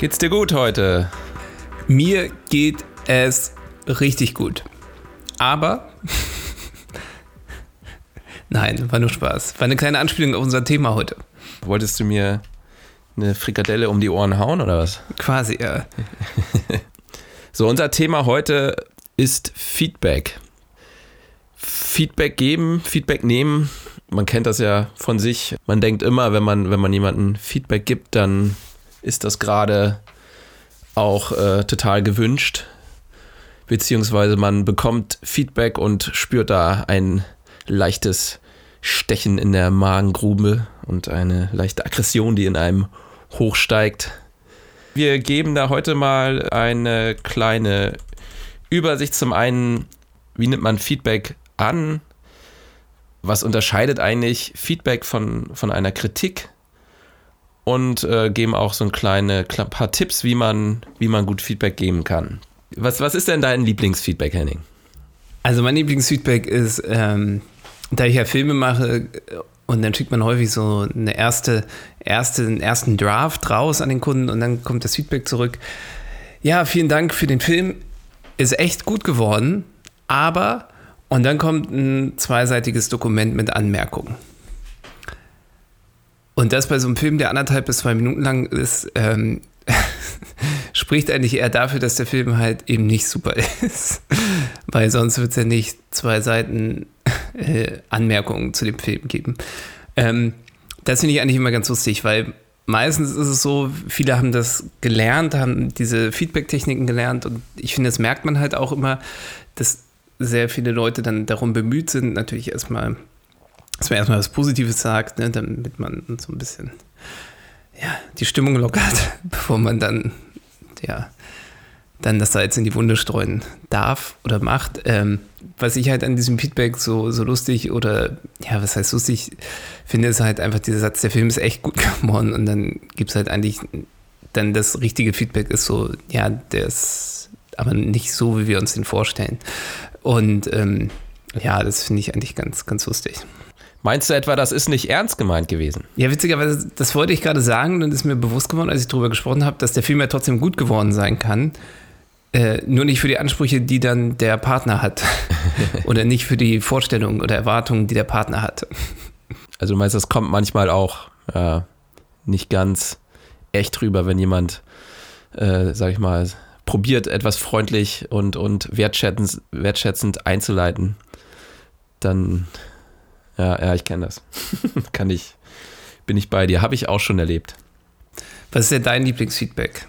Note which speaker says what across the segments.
Speaker 1: Geht's dir gut heute?
Speaker 2: Mir geht es richtig gut. Aber. Nein, war nur Spaß. War eine kleine Anspielung auf unser Thema heute.
Speaker 1: Wolltest du mir eine Frikadelle um die Ohren hauen oder was?
Speaker 2: Quasi, ja.
Speaker 1: so, unser Thema heute ist Feedback. Feedback geben, Feedback nehmen. Man kennt das ja von sich. Man denkt immer, wenn man, wenn man jemandem Feedback gibt, dann ist das gerade auch äh, total gewünscht. Beziehungsweise man bekommt Feedback und spürt da ein leichtes Stechen in der Magengrube und eine leichte Aggression, die in einem hochsteigt. Wir geben da heute mal eine kleine Übersicht zum einen, wie nimmt man Feedback an? Was unterscheidet eigentlich Feedback von, von einer Kritik? Und äh, geben auch so ein kleine paar Tipps, wie man, wie man gut Feedback geben kann. Was, was ist denn dein Lieblingsfeedback, Henning?
Speaker 2: Also mein Lieblingsfeedback ist, ähm, da ich ja Filme mache und dann schickt man häufig so eine erste, erste, einen ersten Draft raus an den Kunden und dann kommt das Feedback zurück. Ja, vielen Dank für den Film. Ist echt gut geworden, aber und dann kommt ein zweiseitiges Dokument mit Anmerkungen. Und das bei so einem Film, der anderthalb bis zwei Minuten lang ist, ähm, spricht eigentlich eher dafür, dass der Film halt eben nicht super ist. Weil sonst wird es ja nicht zwei Seiten äh, Anmerkungen zu dem Film geben. Ähm, das finde ich eigentlich immer ganz lustig, weil meistens ist es so, viele haben das gelernt, haben diese Feedback-Techniken gelernt und ich finde, das merkt man halt auch immer, dass sehr viele Leute dann darum bemüht sind, natürlich erstmal, dass man erstmal was Positives sagt, ne, damit man so ein bisschen ja, die Stimmung lockert, bevor man dann, ja, dann das Salz in die Wunde streuen darf oder macht. Ähm, was ich halt an diesem Feedback so, so lustig oder, ja, was heißt lustig, finde, ist halt einfach dieser Satz, der Film ist echt gut geworden und dann gibt es halt eigentlich, dann das richtige Feedback ist so, ja, der ist aber nicht so, wie wir uns den vorstellen. Und ähm, ja, das finde ich eigentlich ganz, ganz lustig.
Speaker 1: Meinst du etwa, das ist nicht ernst gemeint gewesen?
Speaker 2: Ja, witzigerweise, das wollte ich gerade sagen und ist mir bewusst geworden, als ich darüber gesprochen habe, dass der Film ja trotzdem gut geworden sein kann. Äh, nur nicht für die Ansprüche, die dann der Partner hat. oder nicht für die Vorstellungen oder Erwartungen, die der Partner hat.
Speaker 1: Also du meinst, das kommt manchmal auch äh, nicht ganz echt rüber, wenn jemand, äh, sag ich mal, probiert, etwas freundlich und, und wertschätzend, wertschätzend einzuleiten. Dann ja, ja, ich kenne das. Kann ich, bin ich bei dir. Habe ich auch schon erlebt.
Speaker 2: Was ist denn dein Lieblingsfeedback?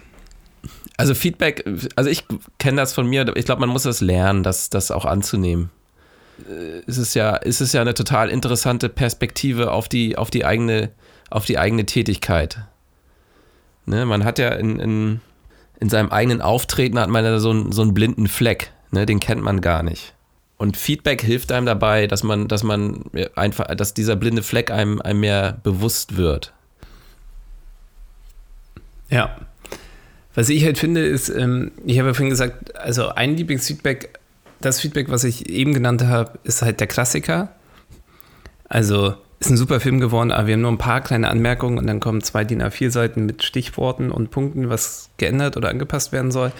Speaker 1: Also Feedback, also ich kenne das von mir. Ich glaube, man muss das lernen, das, das auch anzunehmen. Äh, es ist ja, es ist ja eine total interessante Perspektive auf die, auf die eigene, auf die eigene Tätigkeit. Ne, man hat ja in, in, in seinem eigenen Auftreten hat man ja so einen, so einen blinden Fleck. Ne, den kennt man gar nicht. Und Feedback hilft einem dabei, dass man, dass man einfach, dass dieser blinde Fleck einem, einem mehr bewusst wird.
Speaker 2: Ja. Was ich halt finde, ist, ähm, ich habe ja vorhin gesagt, also ein Lieblingsfeedback, das Feedback, was ich eben genannt habe, ist halt der Klassiker. Also ist ein super Film geworden, aber wir haben nur ein paar kleine Anmerkungen und dann kommen zwei DIN A4-Seiten mit Stichworten und Punkten, was geändert oder angepasst werden soll.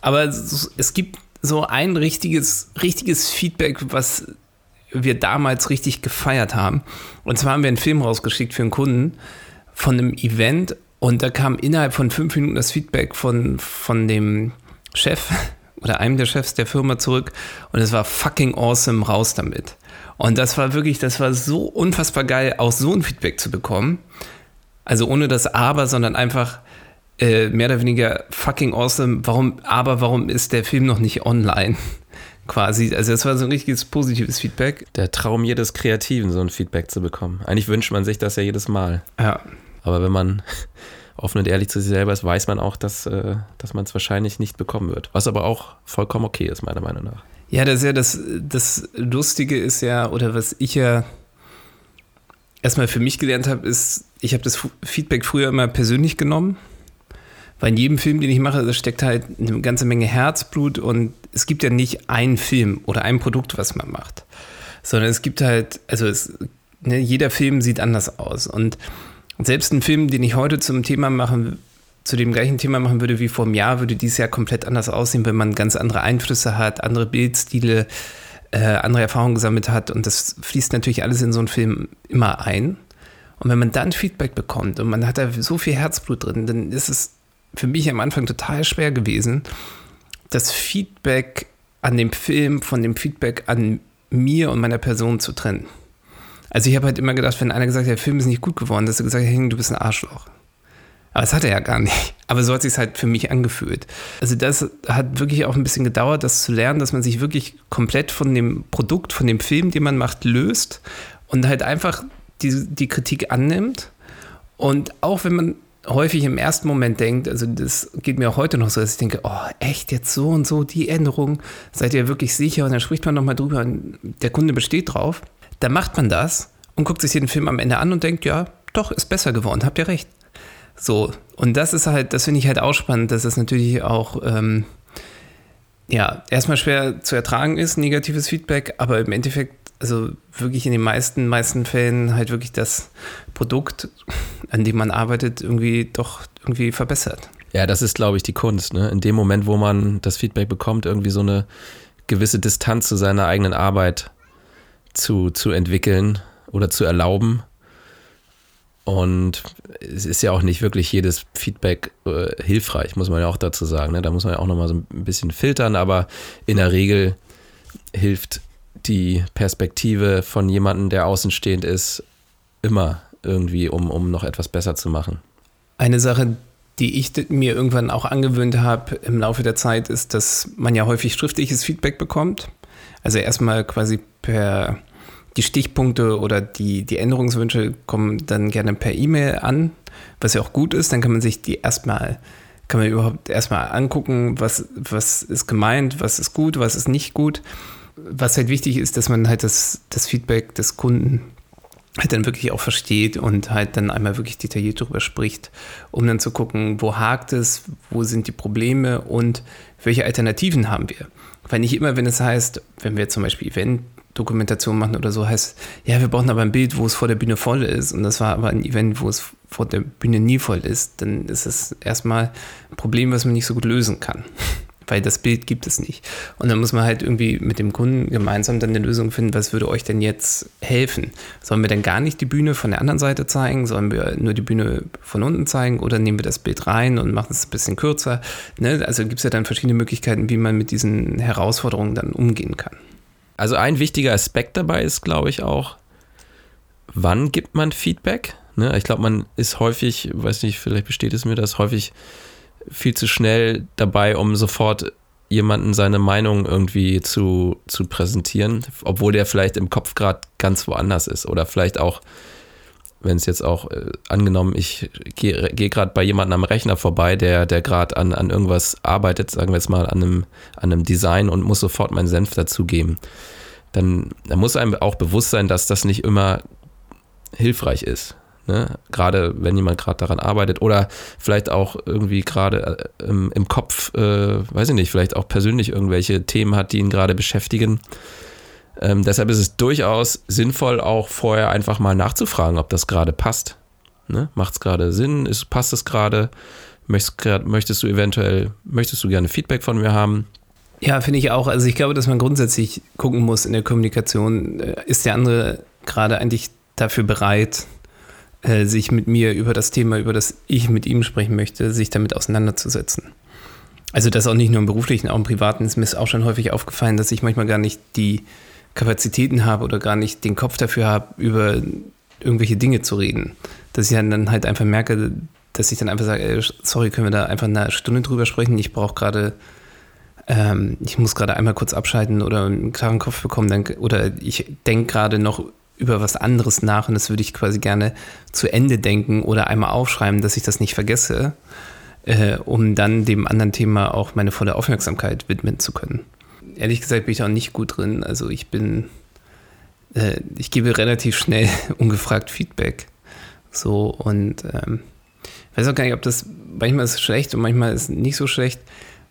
Speaker 2: Aber es gibt so ein richtiges, richtiges Feedback, was wir damals richtig gefeiert haben. Und zwar haben wir einen Film rausgeschickt für einen Kunden von einem Event und da kam innerhalb von fünf Minuten das Feedback von, von dem Chef oder einem der Chefs der Firma zurück und es war fucking awesome, raus damit. Und das war wirklich, das war so unfassbar geil, auch so ein Feedback zu bekommen. Also ohne das Aber, sondern einfach, äh, mehr oder weniger fucking awesome. Warum, aber warum ist der Film noch nicht online? Quasi. Also, das war so ein richtiges positives Feedback.
Speaker 1: Der Traum jedes Kreativen, so ein Feedback zu bekommen. Eigentlich wünscht man sich das ja jedes Mal.
Speaker 2: Ja.
Speaker 1: Aber wenn man offen und ehrlich zu sich selber ist, weiß man auch, dass, äh, dass man es wahrscheinlich nicht bekommen wird. Was aber auch vollkommen okay ist, meiner Meinung nach.
Speaker 2: Ja, das ist ja das, das Lustige ist ja, oder was ich ja erstmal für mich gelernt habe, ist, ich habe das Feedback früher immer persönlich genommen. Weil in jedem Film, den ich mache, da steckt halt eine ganze Menge Herzblut und es gibt ja nicht einen Film oder ein Produkt, was man macht. Sondern es gibt halt, also es, ne, jeder Film sieht anders aus. Und selbst ein Film, den ich heute zum Thema machen, zu dem gleichen Thema machen würde wie vor einem Jahr, würde dieses Jahr komplett anders aussehen, wenn man ganz andere Einflüsse hat, andere Bildstile, äh, andere Erfahrungen gesammelt hat. Und das fließt natürlich alles in so einen Film immer ein. Und wenn man dann Feedback bekommt und man hat da so viel Herzblut drin, dann ist es für mich am Anfang total schwer gewesen, das Feedback an dem Film von dem Feedback an mir und meiner Person zu trennen. Also ich habe halt immer gedacht, wenn einer gesagt hat, der Film ist nicht gut geworden, dass er gesagt hat, du bist ein Arschloch. Aber das hat er ja gar nicht. Aber so hat sich halt für mich angefühlt. Also das hat wirklich auch ein bisschen gedauert, das zu lernen, dass man sich wirklich komplett von dem Produkt, von dem Film, den man macht, löst und halt einfach die, die Kritik annimmt. Und auch wenn man häufig im ersten Moment denkt, also das geht mir auch heute noch so, dass ich denke, oh, echt jetzt so und so die Änderung, seid ihr wirklich sicher? Und dann spricht man nochmal drüber und der Kunde besteht drauf. Dann macht man das und guckt sich den Film am Ende an und denkt, ja, doch, ist besser geworden, habt ihr recht. So, und das ist halt, das finde ich halt auch spannend, dass das natürlich auch, ähm, ja, erstmal schwer zu ertragen ist, negatives Feedback, aber im Endeffekt, also wirklich in den meisten, meisten Fällen halt wirklich das Produkt, an dem man arbeitet, irgendwie doch irgendwie verbessert.
Speaker 1: Ja, das ist, glaube ich, die Kunst. Ne? In dem Moment, wo man das Feedback bekommt, irgendwie so eine gewisse Distanz zu seiner eigenen Arbeit zu, zu entwickeln oder zu erlauben und es ist ja auch nicht wirklich jedes Feedback äh, hilfreich, muss man ja auch dazu sagen. Ne? Da muss man ja auch nochmal so ein bisschen filtern, aber in der Regel hilft die Perspektive von jemandem, der außenstehend ist, immer irgendwie, um, um noch etwas besser zu machen.
Speaker 2: Eine Sache, die ich mir irgendwann auch angewöhnt habe im Laufe der Zeit, ist, dass man ja häufig schriftliches Feedback bekommt. Also erstmal quasi per die Stichpunkte oder die, die Änderungswünsche kommen dann gerne per E-Mail an, was ja auch gut ist. Dann kann man sich die erstmal, kann man überhaupt erstmal angucken, was, was ist gemeint, was ist gut, was ist nicht gut. Was halt wichtig ist, dass man halt das, das Feedback des Kunden halt dann wirklich auch versteht und halt dann einmal wirklich detailliert darüber spricht, um dann zu gucken, wo hakt es, wo sind die Probleme und welche Alternativen haben wir. Weil nicht immer, wenn es heißt, wenn wir zum Beispiel Event Dokumentation machen oder so, heißt, ja, wir brauchen aber ein Bild, wo es vor der Bühne voll ist. Und das war aber ein Event, wo es vor der Bühne nie voll ist. Dann ist es erstmal ein Problem, was man nicht so gut lösen kann. Weil das Bild gibt es nicht. Und dann muss man halt irgendwie mit dem Kunden gemeinsam dann eine Lösung finden, was würde euch denn jetzt helfen? Sollen wir denn gar nicht die Bühne von der anderen Seite zeigen? Sollen wir nur die Bühne von unten zeigen? Oder nehmen wir das Bild rein und machen es ein bisschen kürzer? Ne? Also gibt es ja dann verschiedene Möglichkeiten, wie man mit diesen Herausforderungen dann umgehen kann.
Speaker 1: Also ein wichtiger Aspekt dabei ist, glaube ich, auch, wann gibt man Feedback? Ne? Ich glaube, man ist häufig, weiß nicht, vielleicht besteht es mir das, häufig viel zu schnell dabei, um sofort jemanden seine Meinung irgendwie zu, zu präsentieren, obwohl der vielleicht im Kopf gerade ganz woanders ist oder vielleicht auch wenn es jetzt auch äh, angenommen, ich gehe geh gerade bei jemandem am Rechner vorbei, der, der gerade an, an irgendwas arbeitet, sagen wir jetzt mal an einem, an einem Design und muss sofort meinen Senf dazugeben, dann, dann muss einem auch bewusst sein, dass das nicht immer hilfreich ist. Ne? Gerade wenn jemand gerade daran arbeitet oder vielleicht auch irgendwie gerade äh, im, im, Kopf, äh, weiß ich nicht, vielleicht auch persönlich irgendwelche Themen hat, die ihn gerade beschäftigen ähm, deshalb ist es durchaus sinnvoll, auch vorher einfach mal nachzufragen, ob das gerade passt. Ne? Macht es gerade Sinn? Ist, passt es gerade? Möchtest, möchtest du eventuell, möchtest du gerne Feedback von mir haben?
Speaker 2: Ja, finde ich auch. Also ich glaube, dass man grundsätzlich gucken muss in der Kommunikation, äh, ist der andere gerade eigentlich dafür bereit, äh, sich mit mir über das Thema, über das ich mit ihm sprechen möchte, sich damit auseinanderzusetzen. Also das auch nicht nur im beruflichen, auch im privaten ist mir auch schon häufig aufgefallen, dass ich manchmal gar nicht die Kapazitäten habe oder gar nicht den Kopf dafür habe, über irgendwelche Dinge zu reden. Dass ich dann halt einfach merke, dass ich dann einfach sage, ey, sorry, können wir da einfach eine Stunde drüber sprechen? Ich brauche gerade, ähm, ich muss gerade einmal kurz abschalten oder einen klaren Kopf bekommen dann, oder ich denke gerade noch über was anderes nach und das würde ich quasi gerne zu Ende denken oder einmal aufschreiben, dass ich das nicht vergesse, äh, um dann dem anderen Thema auch meine volle Aufmerksamkeit widmen zu können. Ehrlich gesagt bin ich auch nicht gut drin. Also ich bin, äh, ich gebe relativ schnell ungefragt Feedback. So und ähm, weiß auch gar nicht, ob das manchmal ist schlecht und manchmal ist nicht so schlecht.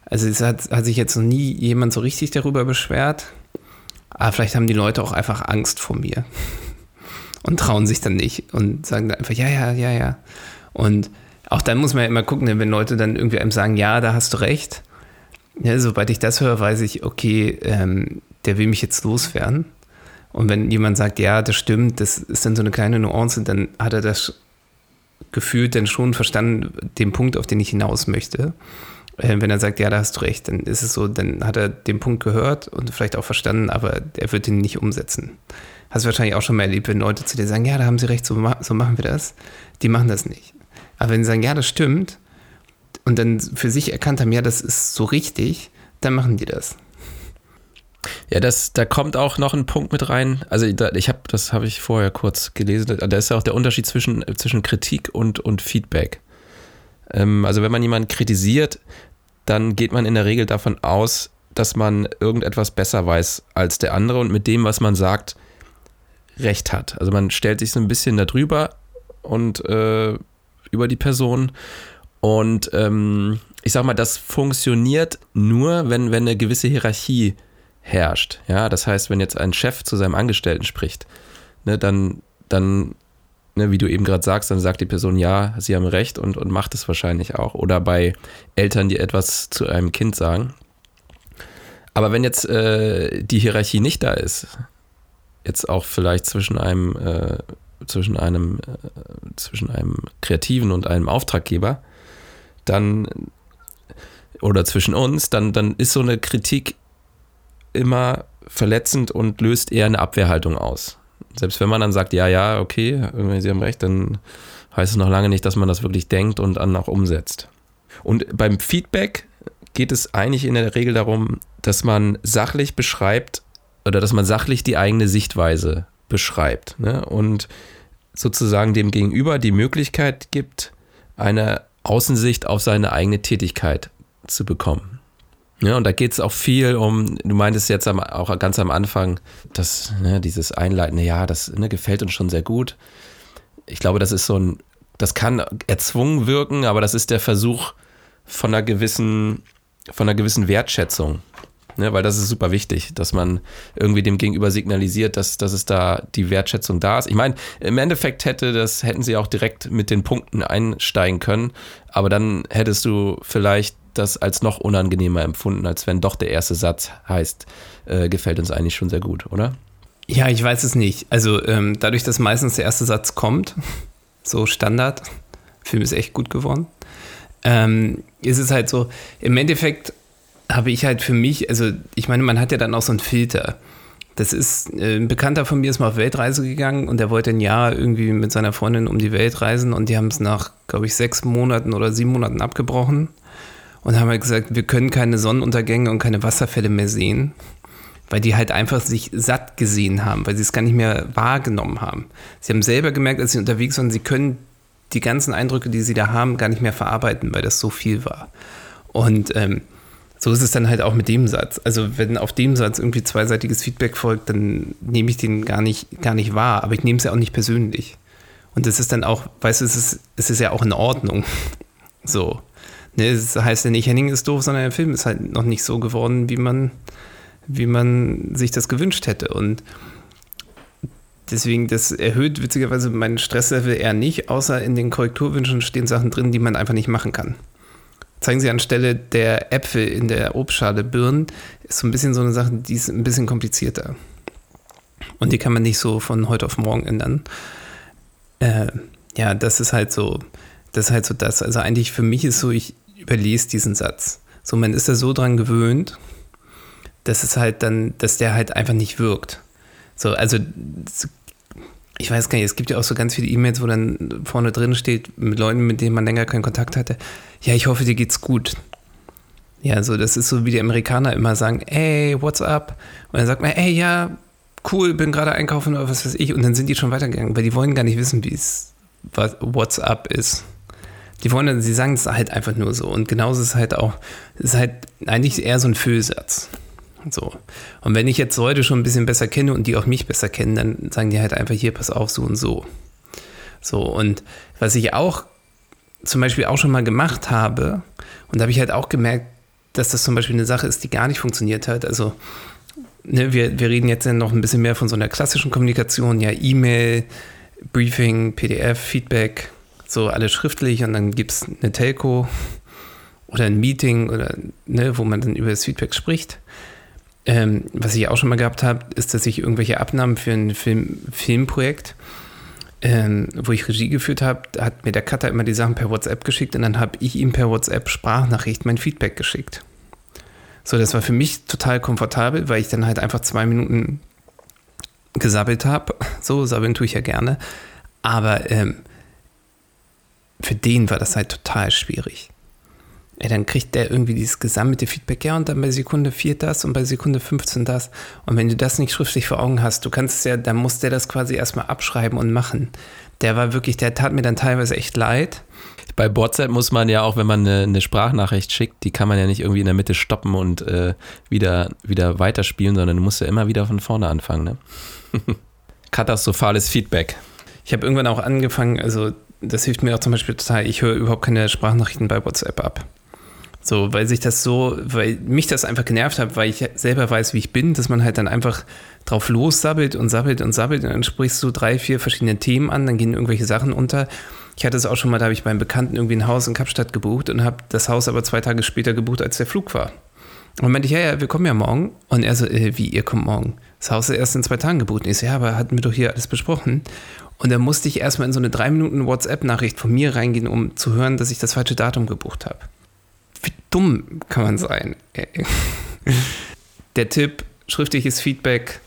Speaker 2: Also es hat, hat sich jetzt noch nie jemand so richtig darüber beschwert. Aber vielleicht haben die Leute auch einfach Angst vor mir und trauen sich dann nicht und sagen dann einfach, ja, ja, ja, ja. Und auch dann muss man ja immer gucken, wenn Leute dann irgendwie einem sagen, ja, da hast du recht. Ja, sobald ich das höre, weiß ich, okay, ähm, der will mich jetzt loswerden. Und wenn jemand sagt, ja, das stimmt, das ist dann so eine kleine Nuance, dann hat er das gefühlt dann schon verstanden, den Punkt, auf den ich hinaus möchte. Äh, wenn er sagt, ja, da hast du recht, dann ist es so, dann hat er den Punkt gehört und vielleicht auch verstanden, aber er wird ihn nicht umsetzen. Hast du wahrscheinlich auch schon mal erlebt, wenn Leute zu dir sagen, ja, da haben sie recht, so, so machen wir das. Die machen das nicht. Aber wenn sie sagen, ja, das stimmt, und dann für sich erkannt haben, ja, das ist so richtig, dann machen die das.
Speaker 1: Ja, das, da kommt auch noch ein Punkt mit rein. Also ich habe, das habe ich vorher kurz gelesen. Da ist ja auch der Unterschied zwischen, zwischen Kritik und, und Feedback. Ähm, also wenn man jemanden kritisiert, dann geht man in der Regel davon aus, dass man irgendetwas besser weiß als der andere und mit dem, was man sagt, recht hat. Also man stellt sich so ein bisschen darüber und äh, über die Person. Und ähm, ich sag mal, das funktioniert nur, wenn, wenn eine gewisse Hierarchie herrscht. Ja, das heißt, wenn jetzt ein Chef zu seinem Angestellten spricht, ne, dann, dann ne, wie du eben gerade sagst, dann sagt die Person, ja, sie haben recht und, und macht es wahrscheinlich auch. Oder bei Eltern, die etwas zu einem Kind sagen. Aber wenn jetzt äh, die Hierarchie nicht da ist, jetzt auch vielleicht zwischen einem, äh, zwischen einem, äh, zwischen einem Kreativen und einem Auftraggeber, dann oder zwischen uns, dann, dann ist so eine Kritik immer verletzend und löst eher eine Abwehrhaltung aus. Selbst wenn man dann sagt, ja, ja, okay, Sie haben recht, dann heißt es noch lange nicht, dass man das wirklich denkt und dann auch umsetzt. Und beim Feedback geht es eigentlich in der Regel darum, dass man sachlich beschreibt oder dass man sachlich die eigene Sichtweise beschreibt ne? und sozusagen dem Gegenüber die Möglichkeit gibt, eine Außensicht auf seine eigene Tätigkeit zu bekommen. Ja, und da geht es auch viel um, du meintest jetzt am, auch ganz am Anfang, dass ne, dieses Einleitende, ja, das ne, gefällt uns schon sehr gut. Ich glaube, das ist so ein, das kann erzwungen wirken, aber das ist der Versuch von einer gewissen, von einer gewissen Wertschätzung. Ne, weil das ist super wichtig, dass man irgendwie dem Gegenüber signalisiert, dass, dass es da die Wertschätzung da ist. Ich meine, im Endeffekt hätte das, hätten sie auch direkt mit den Punkten einsteigen können, aber dann hättest du vielleicht das als noch unangenehmer empfunden, als wenn doch der erste Satz heißt, äh, gefällt uns eigentlich schon sehr gut, oder?
Speaker 2: Ja, ich weiß es nicht. Also ähm, dadurch, dass meistens der erste Satz kommt, so Standard, Film ist echt gut geworden, ähm, ist es halt so, im Endeffekt habe ich halt für mich, also ich meine, man hat ja dann auch so einen Filter. Das ist, äh, ein Bekannter von mir ist mal auf Weltreise gegangen und der wollte ein Jahr irgendwie mit seiner Freundin um die Welt reisen und die haben es nach, glaube ich, sechs Monaten oder sieben Monaten abgebrochen und haben halt gesagt, wir können keine Sonnenuntergänge und keine Wasserfälle mehr sehen, weil die halt einfach sich satt gesehen haben, weil sie es gar nicht mehr wahrgenommen haben. Sie haben selber gemerkt, als sie unterwegs waren, sie können die ganzen Eindrücke, die sie da haben, gar nicht mehr verarbeiten, weil das so viel war. Und ähm, so ist es dann halt auch mit dem Satz. Also wenn auf dem Satz irgendwie zweiseitiges Feedback folgt, dann nehme ich den gar nicht, gar nicht wahr, aber ich nehme es ja auch nicht persönlich. Und das ist dann auch, weißt du, es ist, es ist ja auch in Ordnung. So. Ne, das heißt ja nicht, Henning ist doof, sondern der Film ist halt noch nicht so geworden, wie man, wie man sich das gewünscht hätte. Und deswegen, das erhöht witzigerweise meinen Stresslevel eher nicht, außer in den Korrekturwünschen stehen Sachen drin, die man einfach nicht machen kann. Zeigen Sie anstelle der Äpfel in der Obstschale Birnen, ist so ein bisschen so eine Sache, die ist ein bisschen komplizierter. Und die kann man nicht so von heute auf morgen ändern. Äh, ja, das ist halt so, das ist halt so das. Also eigentlich für mich ist so, ich, überliest diesen Satz. So, man ist da so dran gewöhnt, dass es halt dann, dass der halt einfach nicht wirkt. So, also ich weiß gar nicht, es gibt ja auch so ganz viele E-Mails, wo dann vorne drin steht, mit Leuten, mit denen man länger keinen Kontakt hatte, ja, ich hoffe, dir geht's gut. Ja, so, das ist so, wie die Amerikaner immer sagen, hey, what's up? Und dann sagt man, hey, ja, cool, bin gerade einkaufen oder was weiß ich. Und dann sind die schon weitergegangen, weil die wollen gar nicht wissen, wie es WhatsApp ist. Die wollen, sie sagen es halt einfach nur so. Und genauso ist es halt auch, ist halt eigentlich eher so ein Füllsatz. So. Und wenn ich jetzt Leute schon ein bisschen besser kenne und die auch mich besser kennen, dann sagen die halt einfach hier, pass auf, so und so. So, und was ich auch zum Beispiel auch schon mal gemacht habe, und da habe ich halt auch gemerkt, dass das zum Beispiel eine Sache ist, die gar nicht funktioniert hat. Also, ne, wir, wir reden jetzt noch ein bisschen mehr von so einer klassischen Kommunikation, ja, E-Mail, Briefing, PDF, Feedback, so alles schriftlich und dann gibt es eine Telco oder ein Meeting oder ne, wo man dann über das Feedback spricht. Ähm, was ich auch schon mal gehabt habe, ist, dass ich irgendwelche Abnahmen für ein Film, Filmprojekt, ähm, wo ich Regie geführt habe, hat mir der Cutter immer die Sachen per WhatsApp geschickt und dann habe ich ihm per WhatsApp Sprachnachricht mein Feedback geschickt. So, das war für mich total komfortabel, weil ich dann halt einfach zwei Minuten gesabbelt habe. So, sabbeln tue ich ja gerne. Aber ähm, für den war das halt total schwierig. Ja, dann kriegt der irgendwie dieses gesammelte Feedback, ja, und dann bei Sekunde 4 das und bei Sekunde 15 das. Und wenn du das nicht schriftlich vor Augen hast, du kannst es ja, dann muss der das quasi erstmal abschreiben und machen. Der war wirklich, der tat mir dann teilweise echt leid.
Speaker 1: Bei WhatsApp muss man ja auch, wenn man eine, eine, Sprachnachricht schickt, die kann man ja nicht irgendwie in der Mitte stoppen und äh, wieder, wieder weiterspielen, sondern du musst ja immer wieder von vorne anfangen. Ne? Katastrophales Feedback.
Speaker 2: Ich habe irgendwann auch angefangen, also das hilft mir auch zum Beispiel total, ich höre überhaupt keine Sprachnachrichten bei WhatsApp ab. So, weil sich das so, weil mich das einfach genervt hat, weil ich selber weiß, wie ich bin, dass man halt dann einfach drauf lossabbelt und sabbelt und sabbelt und dann sprichst du drei, vier verschiedene Themen an, dann gehen irgendwelche Sachen unter. Ich hatte es auch schon mal, da habe ich beim Bekannten irgendwie ein Haus in Kapstadt gebucht und habe das Haus aber zwei Tage später gebucht, als der Flug war. Und meinte ich, ja, ja, wir kommen ja morgen. Und er so, äh, wie, ihr kommt morgen? Das Haus ist erst in zwei Tagen gebucht. Und ich so, ja, aber hatten wir doch hier alles besprochen. Und dann musste ich erstmal in so eine drei Minuten WhatsApp-Nachricht von mir reingehen, um zu hören, dass ich das falsche Datum gebucht habe dumm kann man sein? Der Tipp, schriftliches Feedback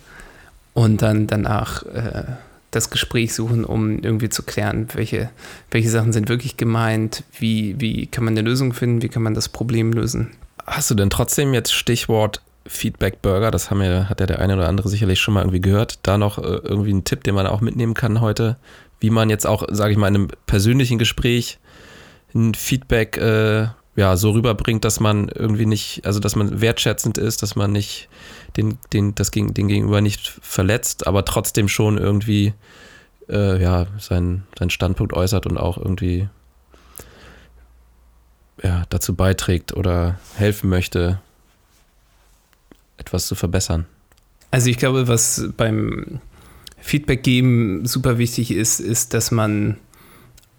Speaker 2: und dann danach äh, das Gespräch suchen, um irgendwie zu klären, welche, welche Sachen sind wirklich gemeint, wie, wie kann man eine Lösung finden, wie kann man das Problem lösen.
Speaker 1: Hast du denn trotzdem jetzt Stichwort Feedback Burger, das haben ja, hat ja der eine oder andere sicherlich schon mal irgendwie gehört, da noch äh, irgendwie einen Tipp, den man auch mitnehmen kann heute, wie man jetzt auch, sage ich mal, in einem persönlichen Gespräch ein Feedback äh, ja, so rüberbringt, dass man irgendwie nicht, also dass man wertschätzend ist, dass man nicht den, den, das den Gegenüber nicht verletzt, aber trotzdem schon irgendwie äh, ja, seinen, seinen Standpunkt äußert und auch irgendwie ja, dazu beiträgt oder helfen möchte, etwas zu verbessern.
Speaker 2: Also ich glaube, was beim Feedback geben super wichtig ist, ist, dass man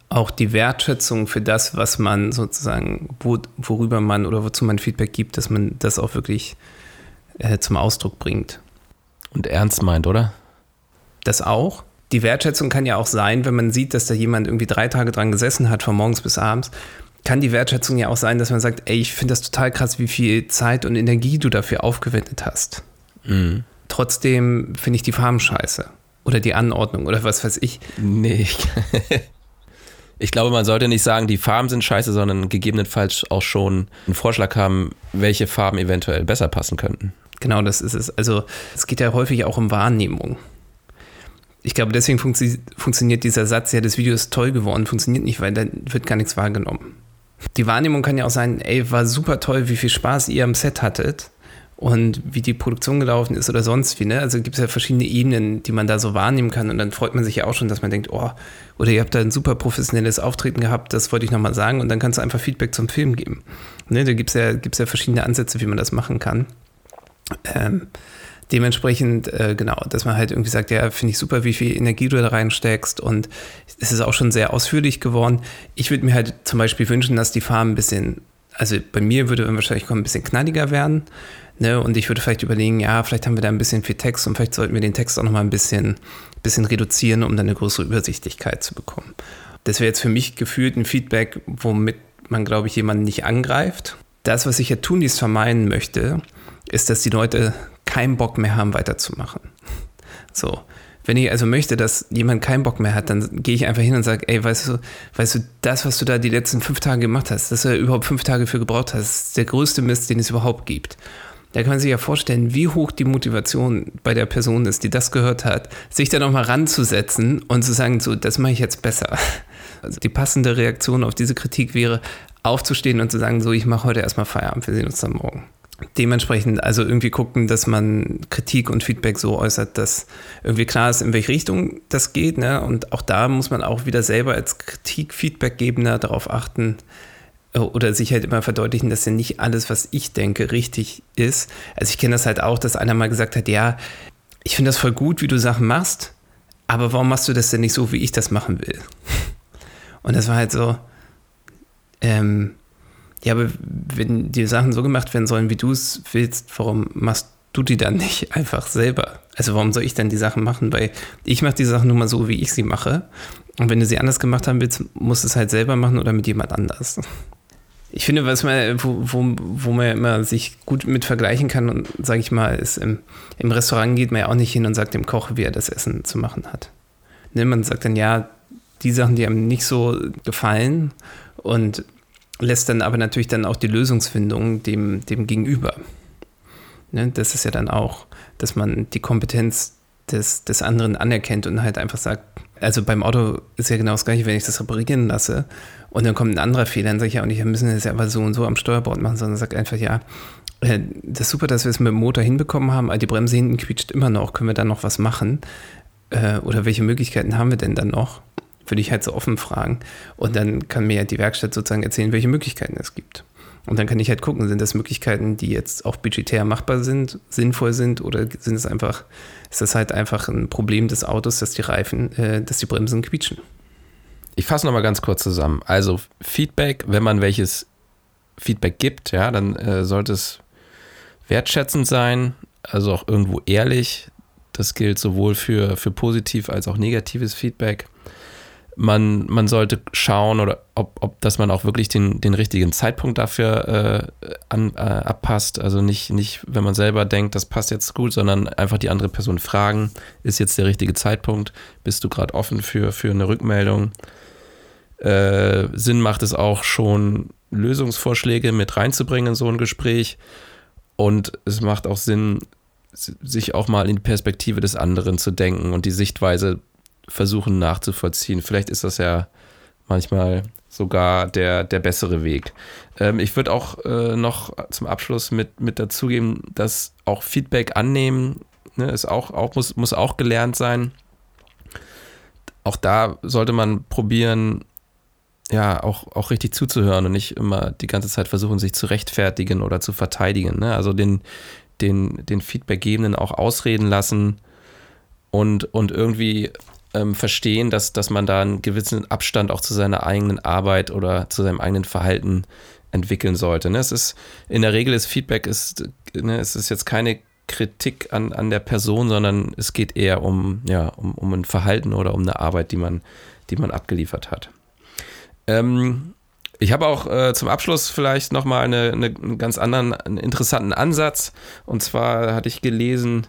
Speaker 2: auch die Wertschätzung für das, was man sozusagen, wo, worüber man oder wozu man Feedback gibt, dass man das auch wirklich äh, zum Ausdruck bringt.
Speaker 1: Und ernst meint, oder?
Speaker 2: Das auch. Die Wertschätzung kann ja auch sein, wenn man sieht, dass da jemand irgendwie drei Tage dran gesessen hat, von morgens bis abends, kann die Wertschätzung ja auch sein, dass man sagt, ey, ich finde das total krass, wie viel Zeit und Energie du dafür aufgewendet hast. Mhm. Trotzdem finde ich die Farben scheiße. Oder die Anordnung oder was weiß ich.
Speaker 1: Nee. Ich glaube, man sollte nicht sagen, die Farben sind scheiße, sondern gegebenenfalls auch schon einen Vorschlag haben, welche Farben eventuell besser passen könnten.
Speaker 2: Genau, das ist es. Also es geht ja häufig auch um Wahrnehmung. Ich glaube, deswegen funktio funktioniert dieser Satz, ja, das Video ist toll geworden, funktioniert nicht, weil da wird gar nichts wahrgenommen. Die Wahrnehmung kann ja auch sein, ey, war super toll, wie viel Spaß ihr am Set hattet und wie die Produktion gelaufen ist oder sonst wie. Ne? Also gibt es ja verschiedene Ebenen, die man da so wahrnehmen kann. Und dann freut man sich ja auch schon, dass man denkt, oh, oder ihr habt da ein super professionelles Auftreten gehabt, das wollte ich nochmal sagen. Und dann kannst du einfach Feedback zum Film geben. Ne? Da gibt es ja, gibt's ja verschiedene Ansätze, wie man das machen kann. Ähm, dementsprechend, äh, genau, dass man halt irgendwie sagt, ja, finde ich super, wie viel Energie du da reinsteckst. Und es ist auch schon sehr ausführlich geworden. Ich würde mir halt zum Beispiel wünschen, dass die Farben ein bisschen, also bei mir würde wahrscheinlich ein bisschen knalliger werden. Ne? Und ich würde vielleicht überlegen, ja, vielleicht haben wir da ein bisschen viel Text und vielleicht sollten wir den Text auch nochmal ein bisschen, bisschen reduzieren, um dann eine größere Übersichtlichkeit zu bekommen. Das wäre jetzt für mich gefühlt ein Feedback, womit man, glaube ich, jemanden nicht angreift. Das, was ich ja tun, dies vermeiden möchte, ist, dass die Leute keinen Bock mehr haben, weiterzumachen. So. Wenn ich also möchte, dass jemand keinen Bock mehr hat, dann gehe ich einfach hin und sage, ey, weißt du, weißt du, das, was du da die letzten fünf Tage gemacht hast, dass du überhaupt fünf Tage für gebraucht hast, ist der größte Mist, den es überhaupt gibt. Da kann man sich ja vorstellen, wie hoch die Motivation bei der Person ist, die das gehört hat, sich da nochmal ranzusetzen und zu sagen, so, das mache ich jetzt besser. Also die passende Reaktion auf diese Kritik wäre, aufzustehen und zu sagen, so, ich mache heute erstmal Feierabend, wir sehen uns dann morgen. Dementsprechend also irgendwie gucken, dass man Kritik und Feedback so äußert, dass irgendwie klar ist, in welche Richtung das geht. Ne? Und auch da muss man auch wieder selber als Kritik-Feedbackgebender darauf achten, oder sich halt immer verdeutlichen, dass ja nicht alles, was ich denke, richtig ist. Also ich kenne das halt auch, dass einer mal gesagt hat, ja, ich finde das voll gut, wie du Sachen machst, aber warum machst du das denn nicht so, wie ich das machen will? Und das war halt so, ähm, ja, aber wenn die Sachen so gemacht werden sollen, wie du es willst, warum machst du die dann nicht einfach selber? Also warum soll ich dann die Sachen machen? Weil ich mache die Sachen nur mal so, wie ich sie mache. Und wenn du sie anders gemacht haben willst, musst du es halt selber machen oder mit jemand anders. Ich finde, was man, wo, wo, wo man immer sich gut mit vergleichen kann und sage ich mal, ist im, im Restaurant geht man ja auch nicht hin und sagt dem Koch, wie er das Essen zu machen hat. Ne, man sagt dann, ja, die Sachen, die einem nicht so gefallen und lässt dann aber natürlich dann auch die Lösungsfindung dem, dem Gegenüber. Ne, das ist ja dann auch, dass man die Kompetenz des, des anderen anerkennt und halt einfach sagt, also beim Auto ist ja genau das gleiche, wenn ich das reparieren lasse und dann kommt ein anderer Fehler, dann sage ich ja auch nicht, wir müssen das ja aber so und so am Steuerbord machen, sondern sage einfach, ja, äh, das ist super, dass wir es mit dem Motor hinbekommen haben, aber die Bremse hinten quietscht immer noch, können wir da noch was machen? Äh, oder welche Möglichkeiten haben wir denn dann noch? würde ich halt so offen fragen. Und dann kann mir die Werkstatt sozusagen erzählen, welche Möglichkeiten es gibt. Und dann kann ich halt gucken, sind das Möglichkeiten, die jetzt auch budgetär machbar sind, sinnvoll sind, oder sind es einfach, ist das halt einfach ein Problem des Autos, dass die Reifen, äh, dass die Bremsen quietschen?
Speaker 1: Ich fasse nochmal ganz kurz zusammen. Also Feedback, wenn man welches Feedback gibt, ja, dann äh, sollte es wertschätzend sein, also auch irgendwo ehrlich. Das gilt sowohl für, für positiv als auch negatives Feedback man, man sollte schauen, oder ob, ob dass man auch wirklich den, den richtigen Zeitpunkt dafür äh, an, äh, abpasst. Also nicht, nicht, wenn man selber denkt, das passt jetzt gut, sondern einfach die andere Person fragen, ist jetzt der richtige Zeitpunkt? Bist du gerade offen für, für eine Rückmeldung? Äh, Sinn macht es auch schon, Lösungsvorschläge mit reinzubringen in so ein Gespräch. Und es macht auch Sinn, sich auch mal in die Perspektive des anderen zu denken und die Sichtweise versuchen nachzuvollziehen. Vielleicht ist das ja manchmal sogar der, der bessere Weg. Ähm, ich würde auch äh, noch zum Abschluss mit, mit dazugeben, dass auch Feedback annehmen ne, ist auch, auch muss, muss auch gelernt sein. Auch da sollte man probieren, ja, auch, auch richtig zuzuhören und nicht immer die ganze Zeit versuchen, sich zu rechtfertigen oder zu verteidigen. Ne? Also den, den, den Feedbackgebenden auch ausreden lassen und, und irgendwie ähm, verstehen, dass, dass man da einen gewissen Abstand auch zu seiner eigenen Arbeit oder zu seinem eigenen Verhalten entwickeln sollte. Ne? Es ist in der Regel ist Feedback ist, ne, es ist jetzt keine Kritik an, an der Person, sondern es geht eher um, ja, um, um ein Verhalten oder um eine Arbeit, die man, die man abgeliefert hat. Ähm, ich habe auch äh, zum Abschluss vielleicht nochmal eine, eine, einen ganz anderen, einen interessanten Ansatz. Und zwar hatte ich gelesen,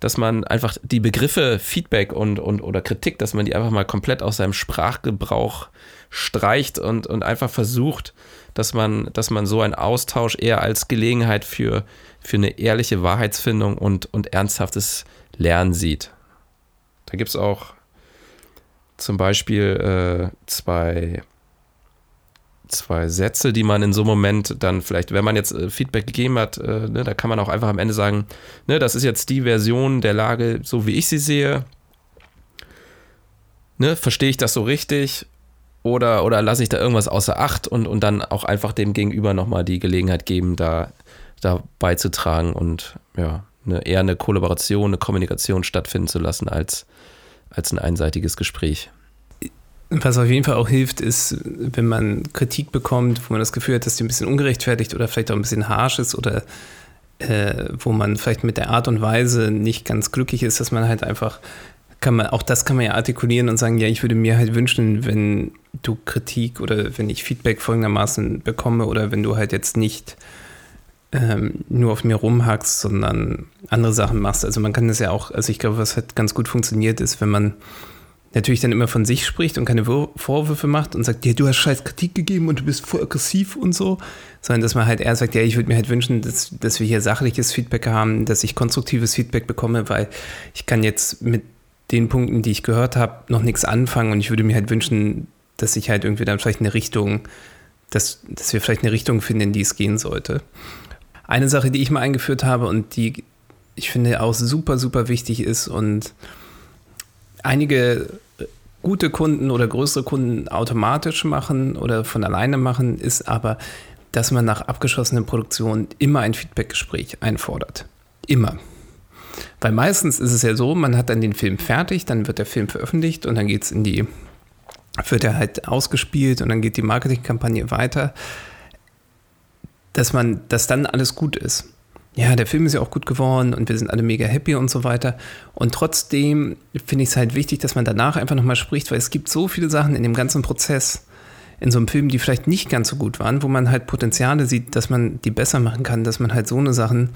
Speaker 1: dass man einfach die Begriffe Feedback und, und oder Kritik, dass man die einfach mal komplett aus seinem Sprachgebrauch streicht und, und einfach versucht, dass man, dass man so einen Austausch eher als Gelegenheit für, für eine ehrliche Wahrheitsfindung und, und ernsthaftes Lernen sieht. Da gibt es auch zum Beispiel äh, zwei zwei Sätze, die man in so einem Moment dann vielleicht, wenn man jetzt äh, Feedback gegeben hat, äh, ne, da kann man auch einfach am Ende sagen, ne, das ist jetzt die Version der Lage, so wie ich sie sehe. Ne, verstehe ich das so richtig? Oder, oder lasse ich da irgendwas außer Acht und, und dann auch einfach dem Gegenüber nochmal die Gelegenheit geben, da, da beizutragen und ja, eine, eher eine Kollaboration, eine Kommunikation stattfinden zu lassen als, als ein einseitiges Gespräch.
Speaker 2: Was auf jeden Fall auch hilft, ist, wenn man Kritik bekommt, wo man das Gefühl hat, dass die ein bisschen ungerechtfertigt oder vielleicht auch ein bisschen harsch ist oder äh, wo man vielleicht mit der Art und Weise nicht ganz glücklich ist, dass man halt einfach, kann man, auch das kann man ja artikulieren und sagen, ja, ich würde mir halt wünschen, wenn du Kritik oder wenn ich Feedback folgendermaßen bekomme oder wenn du halt jetzt nicht ähm, nur auf mir rumhackst, sondern andere Sachen machst. Also man kann das ja auch, also ich glaube, was halt ganz gut funktioniert ist, wenn man natürlich dann immer von sich spricht und keine Vorwürfe macht und sagt, ja, du hast scheiß Kritik gegeben und du bist voll aggressiv und so, sondern dass man halt eher sagt, ja, ich würde mir halt wünschen, dass, dass wir hier sachliches Feedback haben, dass ich konstruktives Feedback bekomme, weil ich kann jetzt mit den Punkten, die ich gehört habe, noch nichts anfangen und ich würde mir halt wünschen, dass ich halt irgendwie dann vielleicht eine Richtung, dass, dass wir vielleicht eine Richtung finden, in die es gehen sollte. Eine Sache, die ich mal eingeführt habe und die ich finde auch super, super wichtig ist und einige gute Kunden oder größere Kunden automatisch machen oder von alleine machen, ist aber, dass man nach abgeschlossener Produktion immer ein Feedbackgespräch einfordert. Immer. Weil meistens ist es ja so, man hat dann den Film fertig, dann wird der Film veröffentlicht und dann geht es in die, wird er halt ausgespielt und dann geht die Marketingkampagne weiter, dass man, dass dann alles gut ist ja, der Film ist ja auch gut geworden und wir sind alle mega happy und so weiter. Und trotzdem finde ich es halt wichtig, dass man danach einfach nochmal spricht, weil es gibt so viele Sachen in dem ganzen Prozess, in so einem Film, die vielleicht nicht ganz so gut waren, wo man halt Potenziale sieht, dass man die besser machen kann, dass man halt so eine Sachen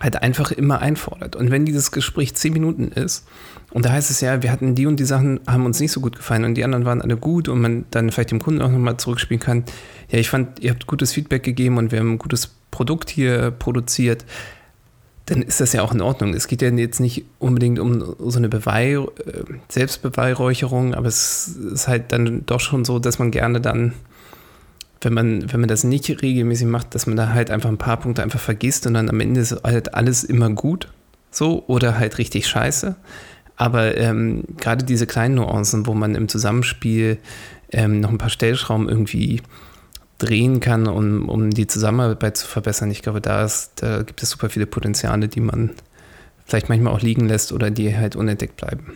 Speaker 2: halt einfach immer einfordert. Und wenn dieses Gespräch zehn Minuten ist und da heißt es ja, wir hatten die und die Sachen, haben uns nicht so gut gefallen und die anderen waren alle gut und man dann vielleicht dem Kunden auch nochmal zurückspielen kann, ja, ich fand, ihr habt gutes Feedback gegeben und wir haben ein gutes Produkt hier produziert, dann ist das ja auch in Ordnung. Es geht ja jetzt nicht unbedingt um so eine Beweih äh, Selbstbeweihräucherung, aber es ist halt dann doch schon so, dass man gerne dann, wenn man, wenn man das nicht regelmäßig macht, dass man da halt einfach ein paar Punkte einfach vergisst und dann am Ende ist halt alles immer gut. So, oder halt richtig scheiße. Aber ähm, gerade diese kleinen Nuancen, wo man im Zusammenspiel ähm, noch ein paar Stellschrauben irgendwie drehen kann, um, um die Zusammenarbeit zu verbessern. Ich glaube, da, ist, da gibt es super viele Potenziale, die man vielleicht manchmal auch liegen lässt oder die halt unentdeckt bleiben.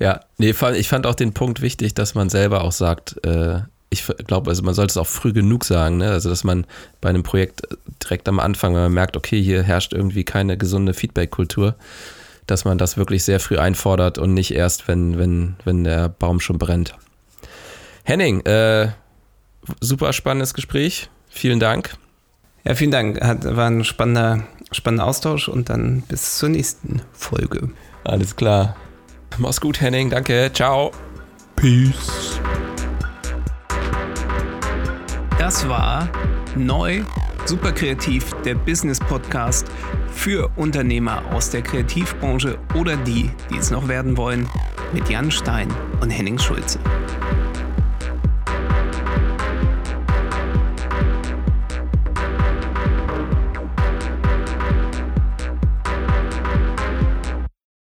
Speaker 1: Ja, nee, ich fand auch den Punkt wichtig, dass man selber auch sagt, äh, ich glaube, also man sollte es auch früh genug sagen, ne? also dass man bei einem Projekt direkt am Anfang, wenn man merkt, okay, hier herrscht irgendwie keine gesunde Feedback-Kultur, dass man das wirklich sehr früh einfordert und nicht erst, wenn, wenn, wenn der Baum schon brennt. Henning, äh, super spannendes Gespräch. Vielen Dank.
Speaker 2: Ja, vielen Dank. Hat, war ein spannender, spannender Austausch und dann bis zur nächsten Folge.
Speaker 1: Alles klar. Mach's gut, Henning. Danke. Ciao.
Speaker 2: Peace. Das war neu, super kreativ, der Business Podcast für Unternehmer aus der Kreativbranche oder die, die es noch werden wollen, mit Jan Stein und Henning Schulze.